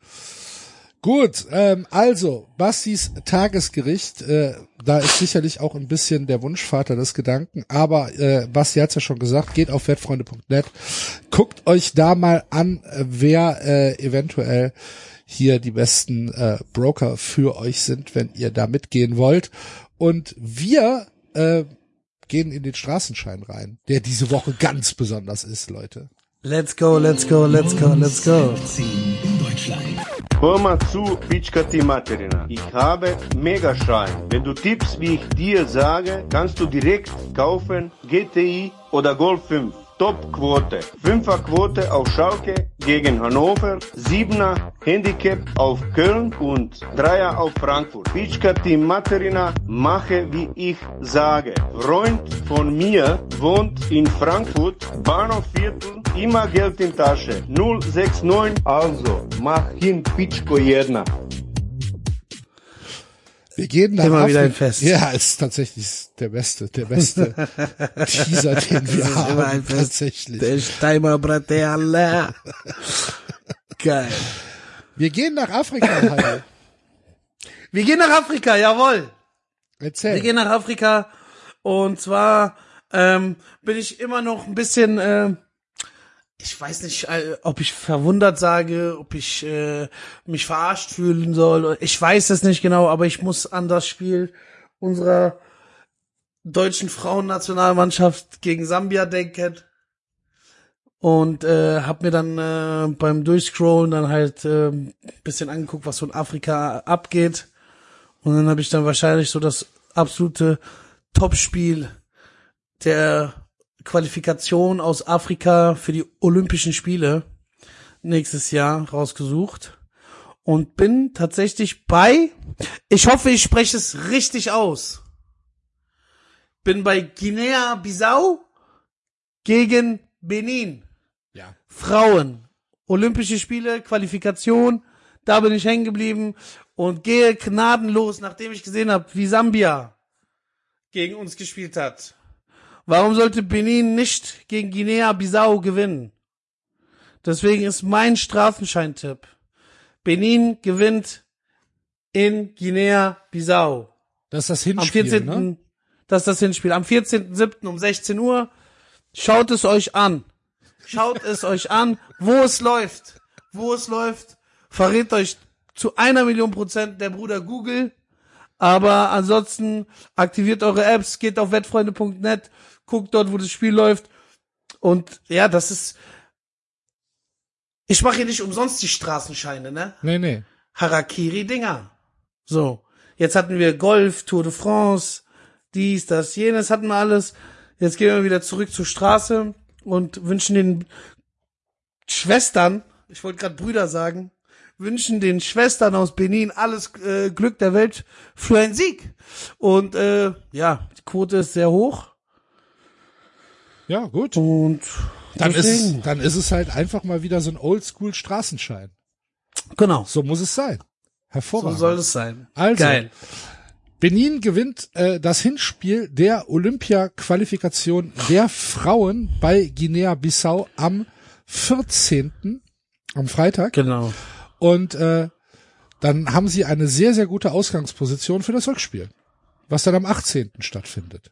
Gut, ähm, also Bastis Tagesgericht, äh, da ist sicherlich auch ein bisschen der Wunschvater des Gedanken, aber äh, Basti hat's ja schon gesagt, geht auf wertfreunde.net, guckt euch da mal an, äh, wer äh, eventuell hier die besten äh, Broker für euch sind, wenn ihr da mitgehen wollt. Und wir äh, gehen in den Straßenschein rein, der diese Woche ganz besonders ist, Leute. Let's go, let's go, let's go, let's go. Hör mal zu, Pitschka Materina. Ich habe Megaschein. Wenn du tippst, wie ich dir sage, kannst du direkt kaufen GTI oder Golf 5. Top-Quote. Fünfer-Quote auf Schalke gegen Hannover, Siebener Handicap auf Köln und Dreier auf Frankfurt. Pitschka Team Materina, mache wie ich sage. Freund von mir wohnt in Frankfurt, Bahnhofviertel, immer Geld in Tasche. 069, also mach hin Pitschko jedna. Wir gehen nach Immer wieder Afri- ein Fest. Ja, ist tatsächlich der beste, der beste Teaser, den wir haben. immer ein Fest. Tatsächlich. Der Steimer Brate Allah. Geil. Wir gehen nach Afrika, Heidi. Wir gehen nach Afrika, jawohl. Erzähl. Wir gehen nach Afrika und zwar ähm, bin ich immer noch ein bisschen, ähm, ich weiß nicht, äh, ob ich verwundert sage, ob ich äh, mich verarscht fühlen soll. Ich weiß es nicht genau, aber ich muss an das Spiel unserer deutschen Frauennationalmannschaft gegen Sambia denken und äh, hab mir dann äh, beim Durchscrollen dann halt äh, bisschen angeguckt, was so in Afrika abgeht. Und dann habe ich dann wahrscheinlich so das absolute Topspiel der Qualifikation aus Afrika für die Olympischen Spiele nächstes Jahr rausgesucht und bin tatsächlich bei, ich hoffe, ich spreche es richtig aus, bin bei Guinea-Bissau gegen Benin. Ja. Frauen. Olympische Spiele, Qualifikation, da bin ich hängen geblieben und gehe gnadenlos, nachdem ich gesehen habe, wie Sambia gegen uns gespielt hat. Warum sollte Benin nicht gegen Guinea-Bissau gewinnen? Deswegen ist mein Straßenscheintipp. Benin gewinnt in Guinea-Bissau. Das ist das Am Hinspiel, 14. ne? Das ist das Hinspiel. Am 14.07. um 16 Uhr. Schaut es euch an. Schaut es euch an, wo es läuft. Wo es läuft. Verrät euch zu einer Million Prozent der Bruder Google. Aber ansonsten aktiviert eure Apps, geht auf wettfreunde.net, guckt dort, wo das Spiel läuft. Und ja, das ist. Ich mache hier nicht umsonst die Straßenscheine, ne? Nee, nee. Harakiri-Dinger. So. Jetzt hatten wir Golf, Tour de France, dies, das, jenes hatten wir alles. Jetzt gehen wir wieder zurück zur Straße und wünschen den Schwestern, ich wollte gerade Brüder sagen, wünschen den Schwestern aus Benin alles äh, Glück der Welt für einen Sieg. Und äh, ja, die Quote ist sehr hoch. Ja, gut. Und Dann deswegen, ist, dann ist es halt einfach mal wieder so ein Oldschool Straßenschein. genau, So muss es sein. so Hervorragend. soll es sein. Also, Geil. Benin gewinnt äh, das Hinspiel der Olympia-Qualifikation der Frauen bei Guinea-Bissau am 14. am Freitag. Genau. Und äh, dann haben sie eine sehr, sehr gute Ausgangsposition für das Rückspiel, was dann am 18. stattfindet.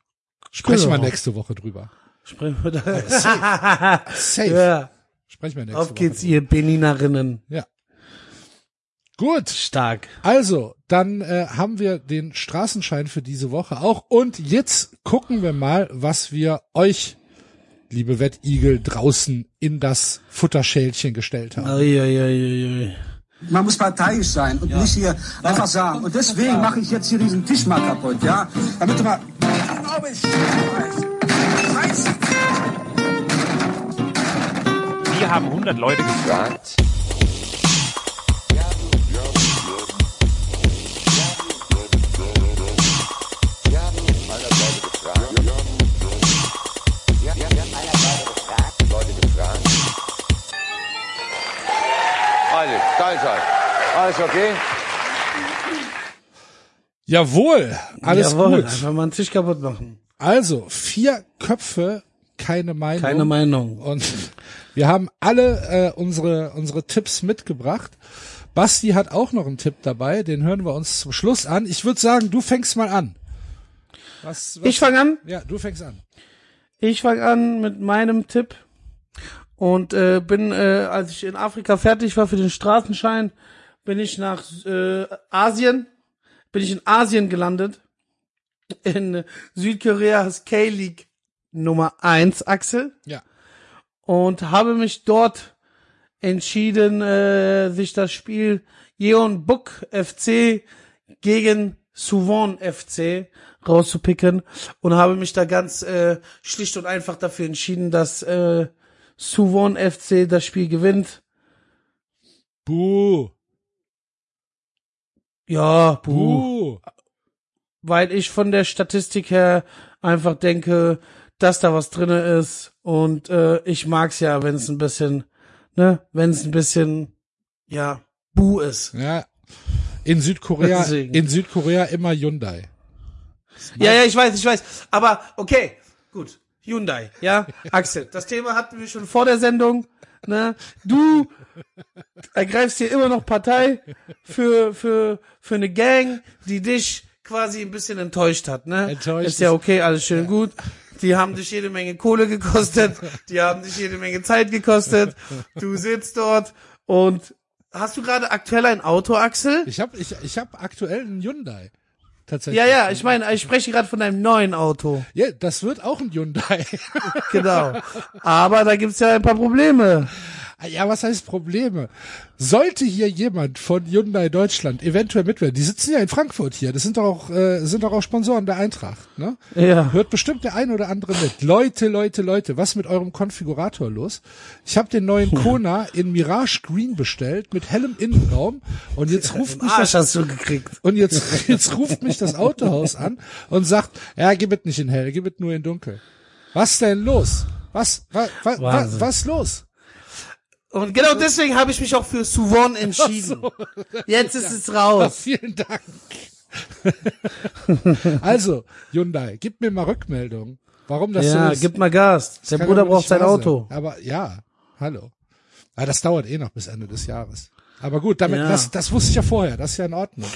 Sprechen wir Genau. nächste Woche drüber. Sprechen wir da. Safe. ja. Sprechen wir nächste Auf Woche geht's, drüber. ihr Beninerinnen. Ja. Gut. Stark. Also, dann äh, haben wir den Straßenschein für diese Woche auch. Und jetzt gucken wir mal, was wir euch, liebe Wettigel, draußen in das Futterschälchen gestellt haben. Uiuiuiui. Man muss parteiisch sein und nicht hier einfach sagen. Und deswegen mache ich jetzt hier diesen Tisch mal kaputt, ja? Damit du mal. Ich glaube, ich Scheiße. Wir haben 100 Leute gefragt. Sein. Alles okay? Jawohl, alles Jawohl, gut. einfach mal einen Tisch kaputt machen. Also, vier Köpfe, keine Meinung. Keine Meinung. Und wir haben alle äh, unsere, unsere Tipps mitgebracht. Basti hat auch noch einen Tipp dabei, den hören wir uns zum Schluss an. Ich würde sagen, du fängst mal an. Was, was, Ich fange an. ja, du fängst an. Ich fange an mit meinem Tipp und äh, bin, äh, als ich in Afrika fertig war für den Straßenschein, bin ich nach äh, Asien, bin ich in Asien gelandet, in Südkoreas K-League Nummer eins Axel. Ja. und habe mich dort entschieden, äh, sich das Spiel Yeonbuk FC gegen Suwon FC rauszupicken. Und habe mich da ganz äh, schlicht und einfach dafür entschieden, dass äh, Suwon FC das Spiel gewinnt. Buh. Ja, buh. Buh. weil ich von der Statistik her einfach denke, dass da was drinne ist und äh, ich mag's ja, wenn es ein bisschen, ne, wenn es ein bisschen, ja, buh ist. Ja. In Südkorea, Deswegen. in Südkorea immer Hyundai. Ja, ja, ich weiß, ich weiß. Aber okay, gut. Hyundai, ja. Axel, das Thema hatten wir schon vor der Sendung. Ne? Du ergreifst hier immer noch Partei für, für, für eine Gang, die dich quasi ein bisschen enttäuscht hat. Ne? Enttäuscht ist ja okay, alles schön gut. Die haben dich jede Menge Kohle gekostet, die haben dich jede Menge Zeit gekostet. Du sitzt dort und hast du gerade aktuell ein Auto, Axel? Ich habe ich, ich hab aktuell einen Hyundai. Tatsächlich. Ja, ja, ich meine, ich spreche gerade von deinem neuen Auto. Ja, das wird auch ein Hyundai. Genau. Aber da gibt's ja ein paar Probleme. Ja, was heißt Probleme? Sollte hier jemand von Hyundai Deutschland eventuell mitwirken, die sitzen ja in Frankfurt hier, das sind doch auch, äh, sind doch auch Sponsoren der Eintracht, ne? Ja. Hört bestimmt der ein oder andere mit. Leute, Leute, Leute, was mit eurem Konfigurator los? Ich habe den neuen Kona in Mirage Green bestellt mit hellem Innenraum und jetzt ruft mich das hast du gekriegt. und jetzt jetzt ruft mich das Autohaus an und sagt, ja, gib es nicht in hell, gib es nur in dunkel. Was denn los? Was was was, was, was los? Und genau deswegen habe ich mich auch für Suwon entschieden. Jetzt ist es Ah, raus. vielen Dank. also, Hyundai, gib mir mal Rückmeldung, warum das Ja, so ist. gib mal Gas. Der Bruder aber braucht sein Auto. Sein. Aber ja, hallo. Ja, das dauert eh noch bis Ende des Jahres. Aber gut, damit, Ja. das, das wusste ich ja vorher, das ist ja in Ordnung.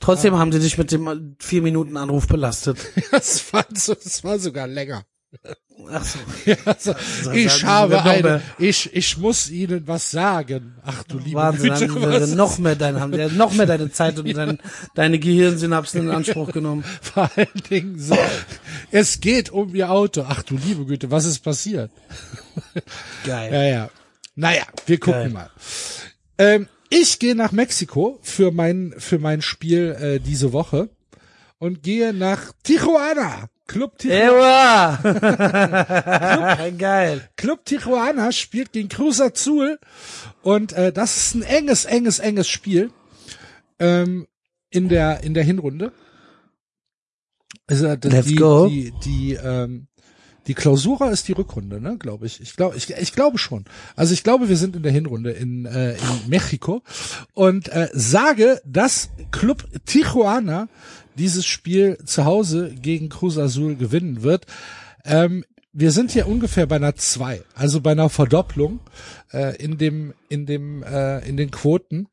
Trotzdem haben sie dich mit dem vier Minuten Anruf belastet. Das war, so, das war sogar länger. Ach so. Ja, also, ich sagen habe eine, ich, ich muss Ihnen was sagen. Ach du liebe Wahnsinn, Güte, haben wir noch mehr dein, haben wir noch mehr deine Zeit und dein, deine Gehirnsynapsen in Anspruch genommen. vor allen Dingen so. Es geht um Ihr Auto. Ach du liebe Güte, was ist passiert? Geil. Ja, ja. Naja, wir gucken Geil. mal. Ähm, ich gehe nach Mexiko für mein, für mein Spiel äh, diese Woche und gehe nach Tijuana. Club Tijuana. Geil. Club Tijuana spielt gegen Cruz Azul und äh, das ist ein enges, enges, enges Spiel ähm, in der in der Hinrunde. Also die, Let's die, go. die die ähm, die Klausura ist die Rückrunde, ne, glaube ich. Ich glaube, ich, ich glaube schon. Also ich glaube, wir sind in der Hinrunde in, äh, in Mexiko und äh, sage, dass Club Tijuana dieses Spiel zu Hause gegen Cruz Azul gewinnen wird. Ähm, wir sind hier ungefähr bei einer zwei, also bei einer Verdopplung äh, in dem in dem äh, in den Quoten.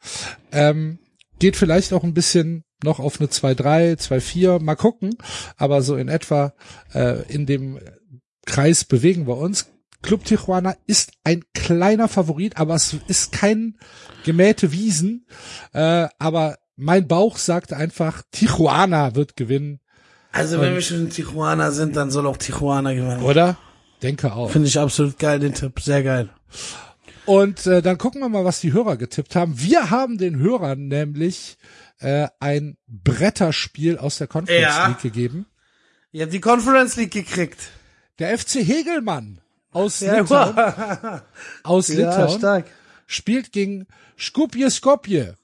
Ähm, geht vielleicht auch ein bisschen noch auf eine 2-3, 2-4, mal gucken, aber so in etwa äh, in dem Kreis bewegen wir uns. Club Tijuana ist ein kleiner Favorit, aber es ist kein gemähte Wiesen. Äh, aber mein Bauch sagt einfach, Tijuana wird gewinnen, Also wenn wir schon in Tijuana sind, dann soll auch Tijuana gewinnen. oder? Denke auch. Finde ich absolut geil, den Tipp. Sehr geil. Und äh, dann gucken wir mal, was die Hörer getippt haben. Wir haben den Hörern nämlich äh, ein Bretterspiel aus der Conference Ja. League gegeben. Ihr habt die Conference League gekriegt. Der FC Hegelmann aus Ja, Litauen, aus ja Litauen stark. spielt gegen Skopje Skopje.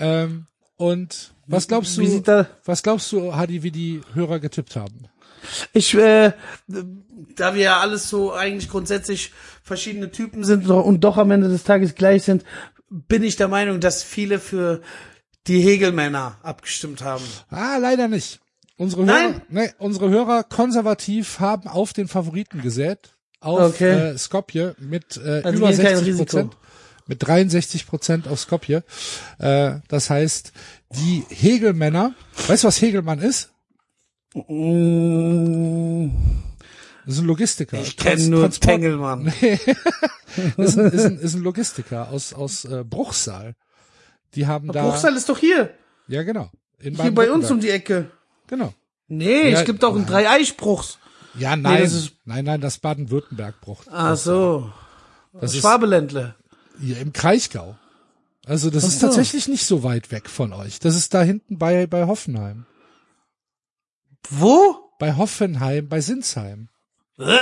Ähm, und was glaubst du, da- was glaubst du, Hadi, wie die Hörer getippt haben? Ich, äh, da wir ja alles so eigentlich grundsätzlich verschiedene Typen sind und doch am Ende des Tages gleich sind, bin ich der Meinung, dass viele für die Hegelmänner abgestimmt haben. Ah, leider nicht. Unsere Nein? Hörer, nee, unsere Hörer konservativ haben auf den Favoriten gesät, auf Okay. äh, Skopje mit äh, Also über gehen kein 60 Risiko. Prozent, mit 63 Prozent auf Skopje. Äh, das heißt, die Hegelmänner, weißt du, was Hegelmann ist? Mm, Das ist ein Logistiker. Ich kenne nur Transport- Tengelmann. ist, ein, ist, ein, ist ein Logistiker aus aus äh, Bruchsal. Die haben da Bruchsal ist doch hier. ja genau in Hier bei uns um die Ecke. genau Nee, Ja, es gibt auch einen Dreieichbruchs. ja nein ist- nein nein das Baden-Württemberg Bruch Ach so. das ist Schwabeländle. Hier im Kraichgau also das ist so. tatsächlich nicht so weit weg von euch das ist da hinten bei bei Hoffenheim Wo? bei Hoffenheim bei Sinsheim Äh?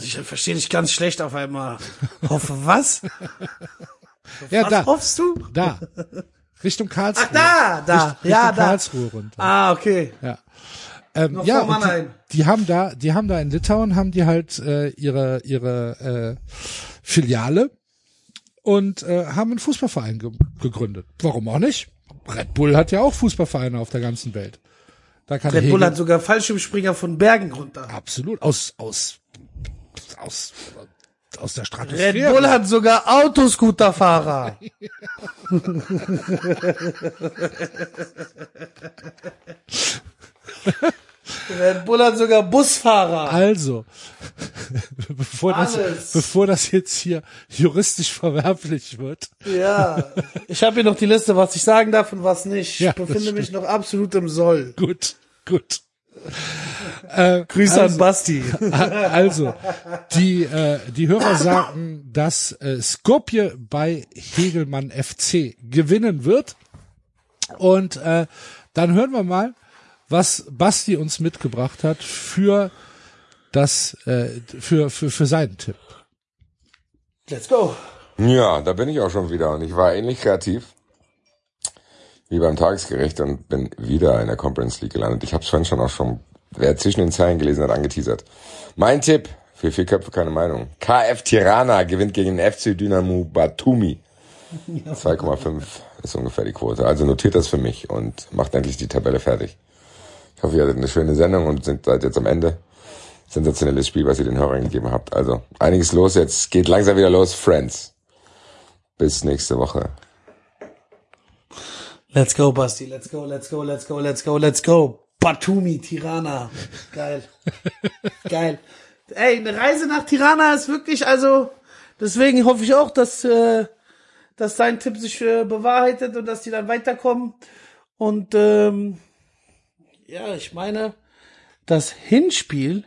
Ich verstehe dich ganz schlecht auf einmal. Hoffe was? ja Was da hoffst du? da Richtung Karlsruhe Ach, da, da. Richtung ja, da. Karlsruhe runter Ah, okay. Ja. Ähm, ja, die, die haben da, die haben da in Litauen haben die halt äh, ihre ihre äh, Filiale und äh, haben einen Fußballverein ge gegründet. Warum auch nicht? Red Bull hat ja auch Fußballvereine auf der ganzen Welt. Da kann Red Hegel- Bull hat sogar Fallschirmspringer von Bergen runter. absolut aus aus aus aus der Stratosphäre. Red Bull hat sogar Autoscooterfahrer. Red Bull hat sogar Busfahrer. Also, bevor das, bevor das jetzt hier juristisch verwerflich wird, Ja. Ich habe hier noch die Liste, was ich sagen darf und was nicht. Ja, ich befinde mich noch absolut im Soll. gut, gut. Äh, Grüße also, an Basti. Also, die, äh, die Hörer sagen, dass äh, Skopje bei Hegelmann FC gewinnen wird. Und äh, dann hören wir mal, was Basti uns mitgebracht hat für das, äh, für, für, für seinen Tipp. Let's go. Ja, da bin ich auch schon wieder und ich war ähnlich kreativ wie beim Tagesgericht und bin wieder in der Conference League gelandet. Ich habe es vorhin schon auch schon, wer zwischen den Zeilen gelesen hat, angeteasert. Mein Tipp, für vier Köpfe keine Meinung. KF Tirana gewinnt gegen den FC Dynamo Batumi. 2,5 ist ungefähr die Quote. Also notiert das für mich und macht endlich die Tabelle fertig. Ich hoffe, ihr hattet eine schöne Sendung und sind, seid jetzt am Ende. Sensationelles Spiel, was ihr den Hörern gegeben habt. Also einiges los jetzt. Geht langsam wieder los, Friends. Bis nächste Woche. Let's go, Basti. Let's go, let's go, let's go, let's go, let's go. Batumi, Tirana. Geil. Geil. Ey, eine Reise nach Tirana ist wirklich, also, deswegen hoffe ich auch, dass, äh, dass dein Tipp sich äh, bewahrheitet und dass die dann weiterkommen. Und, ähm, ja, ich meine, das Hinspiel,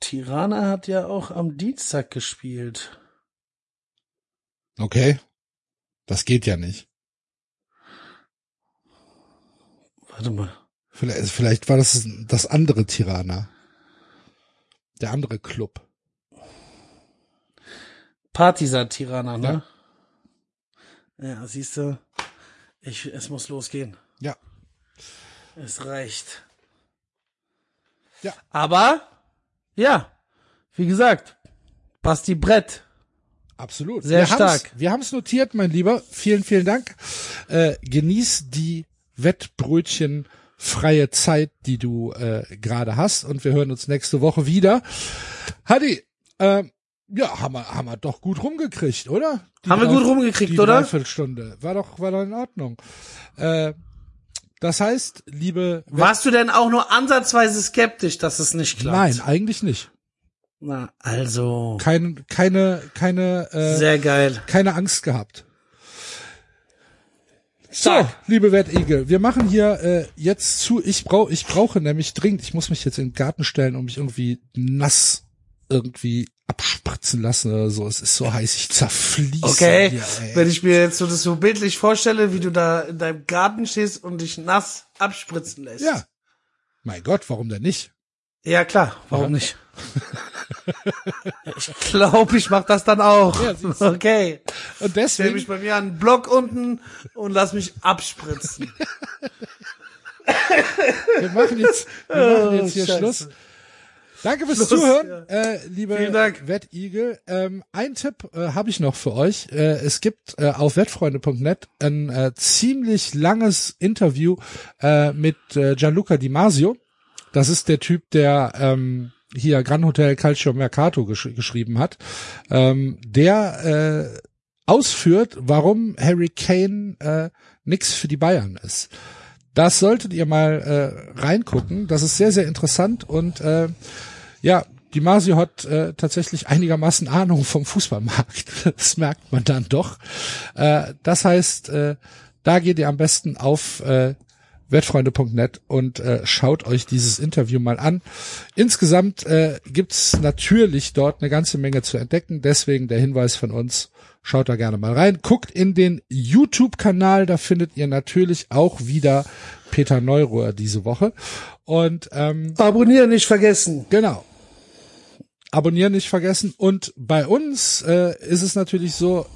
Tirana hat ja auch am Dienstag gespielt. Okay. Das geht ja nicht. Warte mal. Vielleicht, vielleicht war das das andere Tirana. Der andere Club. Partisan Tirana, ne? Ja, siehst du, ich, es muss losgehen. Ja. Es reicht. Ja. Aber, ja, wie gesagt, Basti Brett. Absolut. Sehr wir haben's- stark. Wir haben es notiert, mein Lieber. Vielen, vielen Dank. Äh, genieß die Wettbrötchen freie Zeit, die du äh, gerade hast. Und wir hören uns nächste Woche wieder. Hadi, äh, ja, haben wir, haben wir doch gut rumgekriegt, oder? Die Haben wir drei- gut rumgekriegt, die oder? Dreiviertelstunde. War doch, war doch in Ordnung. Äh, das heißt, liebe Warst du denn auch nur ansatzweise skeptisch, dass es nicht klappt? Nein, eigentlich nicht. Na, also. Kein, keine, keine, äh, Sehr geil. keine Angst gehabt. So, liebe Wettigel, wir machen hier äh, jetzt zu. Ich brauche, ich brauche nämlich dringend. Ich muss mich jetzt in den Garten stellen und mich irgendwie nass irgendwie abspritzen lassen oder so. Es ist so heiß, ich zerfließe. Okay, Hier, wenn ich mir jetzt so das so bildlich vorstelle, wie du da in deinem Garten stehst und dich nass abspritzen lässt. Ja. Mein Gott, warum denn nicht? Ja, klar, warum nicht? ich glaube, ich mach das dann auch. Ja, okay. Und Stell deswegen, mich bei mir an den Block unten und lass mich abspritzen. wir machen jetzt, wir machen jetzt hier Oh, Scheiße. Schluss. Danke fürs Schluss, Zuhören, äh, liebe. Wettigel. Ähm, ein Tipp äh, habe ich noch für euch. Äh, es gibt äh, auf wettfreunde.net ein äh, ziemlich langes Interview äh, mit äh, Gianluca Di Masio. Das ist der Typ, der ähm, hier Gran Hotel Calcio Mercato gesch geschrieben hat. Ähm, der äh, ausführt, warum Harry Kane äh, nix für die Bayern ist. Das solltet ihr mal äh, reingucken. Das ist sehr, sehr interessant und äh, ja, Di Masio hat äh, tatsächlich einigermaßen Ahnung vom Fußballmarkt. Das merkt man dann doch. Äh, das heißt, äh, da geht ihr am besten auf äh, wettfreunde.net und äh, schaut euch dieses Interview mal an. Insgesamt äh, gibt's natürlich dort eine ganze Menge zu entdecken. Deswegen der Hinweis von uns, schaut da gerne mal rein. Guckt in den YouTube-Kanal, da findet ihr natürlich auch wieder Peter Neuruhr diese Woche. Und ähm, Abonnieren nicht vergessen. Genau. Abonnieren nicht vergessen. Und bei uns äh, ist es natürlich so,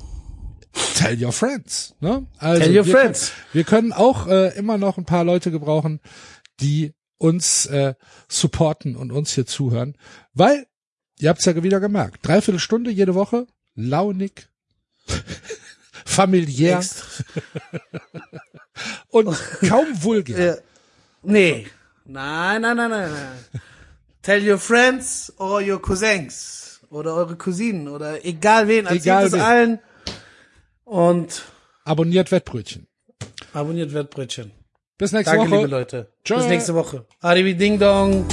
tell your friends. Ne? Also Tell your wir friends. Können, wir können auch äh, immer noch ein paar Leute gebrauchen, die uns äh, supporten und uns hier zuhören. Weil, ihr habt's ja wieder gemerkt, dreiviertel Stunde jede Woche, launig, familiär und kaum vulgär. Ja. Nee. Nein, nein, nein, nein, nein. Tell your friends or your cousins oder eure Cousinen oder egal wen, erzählt Egal es wen. allen und Abonniert Wettbrötchen. abonniert Wettbrötchen. Bis nächste Danke, Woche. liebe Leute. Tschö. Bis nächste Woche. Arrivi Ding Dong.